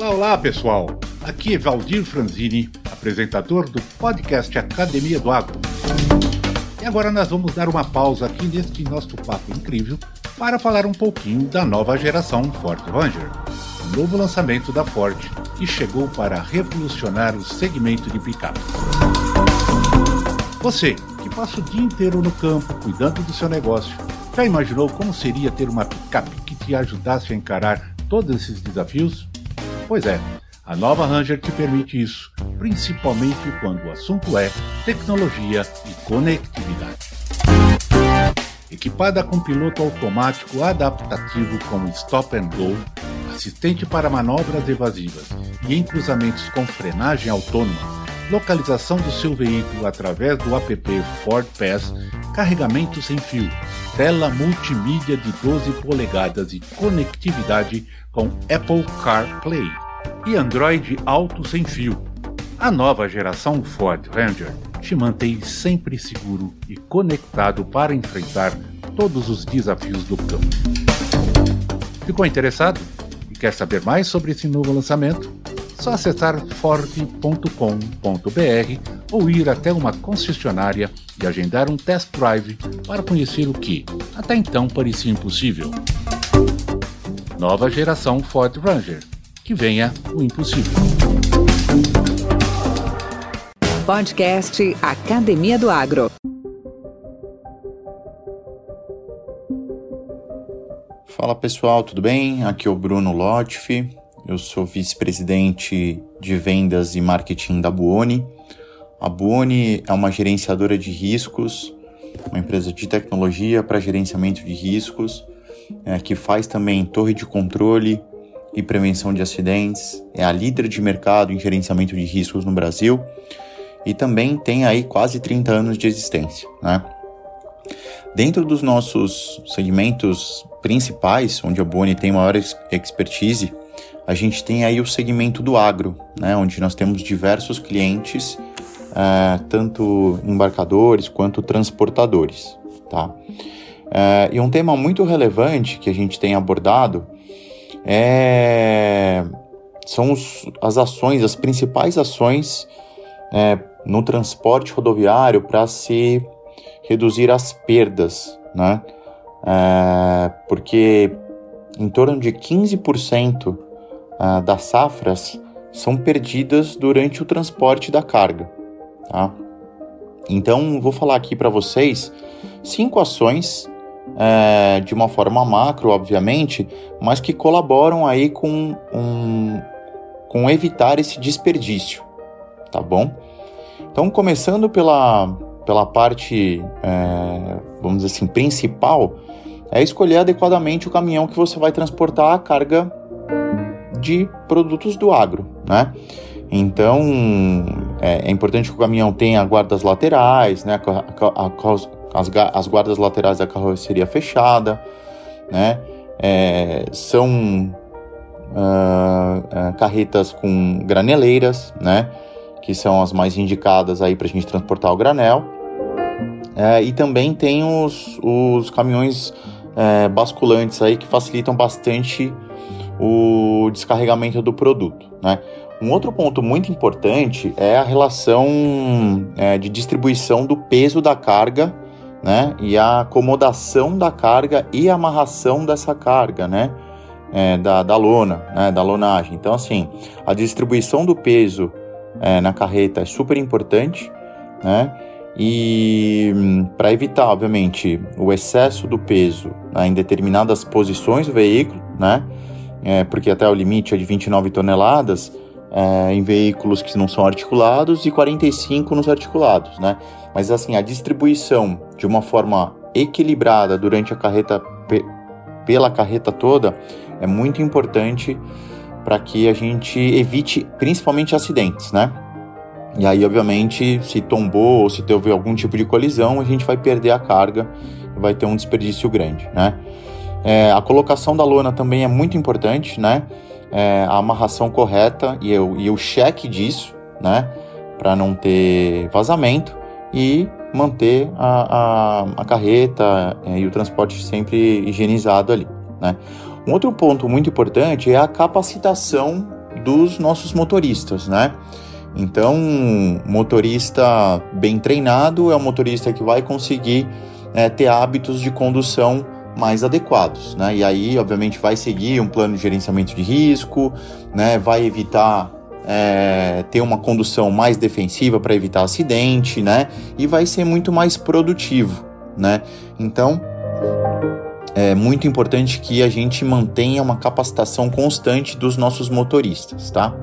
Olá, olá pessoal! Aqui é Valdir Franzini, apresentador do podcast Academia do Agro. E agora nós vamos dar uma pausa aqui neste nosso papo incrível para falar um pouquinho da nova geração Ford Ranger, o novo lançamento da Ford que chegou para revolucionar o segmento de picape. Você, que passa o dia inteiro no campo cuidando do seu negócio, já imaginou como seria ter uma picape que te ajudasse a encarar todos esses desafios? Pois é, a nova Ranger te permite isso, principalmente quando o assunto é tecnologia e conectividade. Equipada com piloto automático adaptativo como Stop and Go, assistente para manobras evasivas e em cruzamentos com frenagem autônoma, localização do seu veículo através do app Ford Pass, carregamento sem fio, tela multimídia de 12 polegadas e conectividade com Apple CarPlay e Android Auto sem fio. A nova geração Ford Ranger te mantém sempre seguro e conectado para enfrentar todos os desafios do campo. Ficou interessado e quer saber mais sobre esse novo lançamento? Só acessar ford.com.br ou ir até uma concessionária e agendar um test drive para conhecer o que até então parecia impossível. Nova geração Ford Ranger. Que venha o impossível. Podcast Academia do Agro. Fala pessoal, tudo bem? Aqui é o Bruno Lotfi, eu sou vice-presidente de vendas e marketing da Buoni. A Buoni é uma gerenciadora de riscos, uma empresa de tecnologia para gerenciamento de riscos, é, que faz também torre de controle e prevenção de acidentes, é a líder de mercado em gerenciamento de riscos no Brasil e também tem aí quase 30 anos de existência, né? Dentro dos nossos segmentos principais, onde a Boni tem maior expertise, a gente tem aí o segmento do agro, né, onde nós temos diversos clientes, é, tanto embarcadores quanto transportadores. Tá? É, e um tema muito relevante que a gente tem abordado é, são os, as ações, as principais ações é, no transporte rodoviário para se reduzir as perdas, né? É, porque em torno de 15% é, das safras são perdidas durante o transporte da carga. Tá? Então, vou falar aqui para vocês cinco ações é, de uma forma macro, obviamente, mas que colaboram aí com, um, com evitar esse desperdício, tá bom? Então, começando pela, pela parte, é, vamos dizer assim, principal, é escolher adequadamente o caminhão que você vai transportar a carga de produtos do agro, né? Então, é, é importante que o caminhão tenha guardas laterais, né? A, a, a, as, as guardas laterais da carroceria fechada, né? É, são uh, carretas com graneleiras, né? Que são as mais indicadas aí para a gente transportar o granel. É, e também tem os, os caminhões é, basculantes aí que facilitam bastante o descarregamento do produto, né? Um outro ponto muito importante é a relação é, de distribuição do peso da carga, né? E a acomodação da carga e amarração dessa carga, né? É, da, da lona, né? Da lonagem. Então, assim, a distribuição do peso é, na carreta é super importante, né? E hum, para evitar, obviamente, o excesso do peso né, em determinadas posições do veículo, né? É, porque até o limite é de 29 toneladas, é, em veículos que não são articulados e 45 nos articulados, né? Mas assim, a distribuição de uma forma equilibrada durante a carreta pela carreta toda, é muito importante para que a gente evite principalmente acidentes, né? E aí, obviamente, se tombou ou se teve algum tipo de colisão, a gente vai perder a carga vai ter um desperdício grande, né? É, a colocação da lona também é muito importante, né? É, a amarração correta e, eu, e o cheque disso, né? Para não ter vazamento e manter a, a, a carreta é, e o transporte sempre higienizado ali, né? Um outro ponto muito importante é a capacitação dos nossos motoristas, né? Então, motorista bem treinado é um motorista que vai conseguir é, ter hábitos de condução mais adequados, né? E aí, obviamente, vai seguir um plano de gerenciamento de risco, né? Vai evitar é, ter uma condução mais defensiva para evitar acidente, né? E vai ser muito mais produtivo, né? Então, é muito importante que a gente mantenha uma capacitação constante dos nossos motoristas, tá?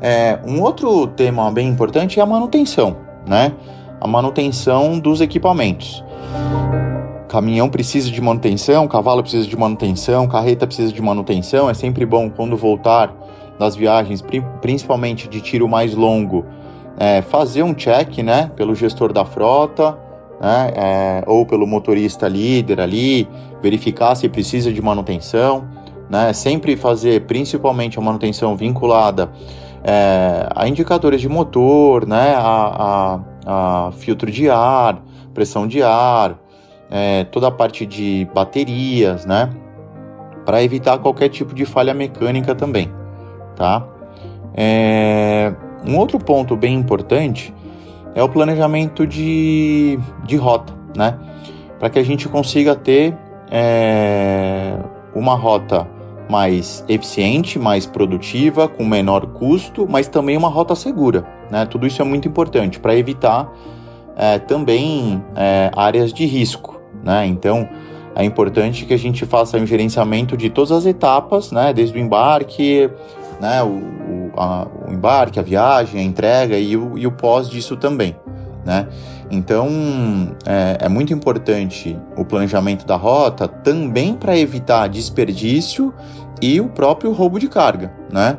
É, um outro tema bem importante é a manutenção, né? A manutenção dos equipamentos. Caminhão precisa de manutenção, cavalo precisa de manutenção, carreta precisa de manutenção. É sempre bom quando voltar das viagens, principalmente de tiro mais longo, é, fazer um check, né, pelo gestor da frota, né, é, ou pelo motorista líder ali, verificar se precisa de manutenção, né, sempre fazer principalmente a manutenção vinculada é, a indicadores de motor, né, a, a, a filtro de ar, pressão de ar, é, toda a parte de baterias, né, para evitar qualquer tipo de falha mecânica também, tá? É, um outro ponto bem importante é o planejamento de, de rota, né? Para que a gente consiga ter é, uma rota mais eficiente, mais produtiva, com menor custo, mas também uma rota segura. Né? Tudo isso é muito importante para evitar é, também é, áreas de risco. Né? Então, é importante que a gente faça um gerenciamento de todas as etapas, né? desde o embarque, né? o, o, a, o embarque, a viagem, a entrega e o, e o pós disso também. Né? Então é, é, muito importante o planejamento da rota também para evitar desperdício e o próprio roubo de carga, né?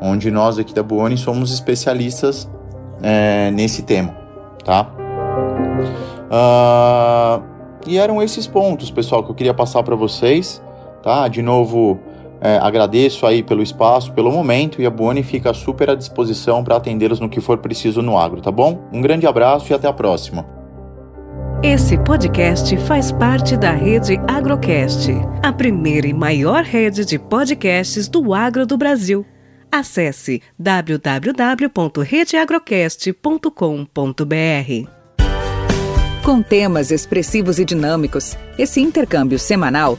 Onde nós aqui da Buoni somos especialistas é, nesse tema, tá? Uh, e eram esses pontos, pessoal, que eu queria passar para vocês, tá? De novo, é, agradeço aí pelo espaço, pelo momento e a Buoni fica super à disposição para atendê-los no que for preciso no agro, tá bom? Um grande abraço e até a próxima. Esse podcast faz parte da rede Agrocast, a primeira e maior rede de podcasts do agro do Brasil. Acesse www.redeagrocast.com.br. Com temas expressivos e dinâmicos, esse intercâmbio semanal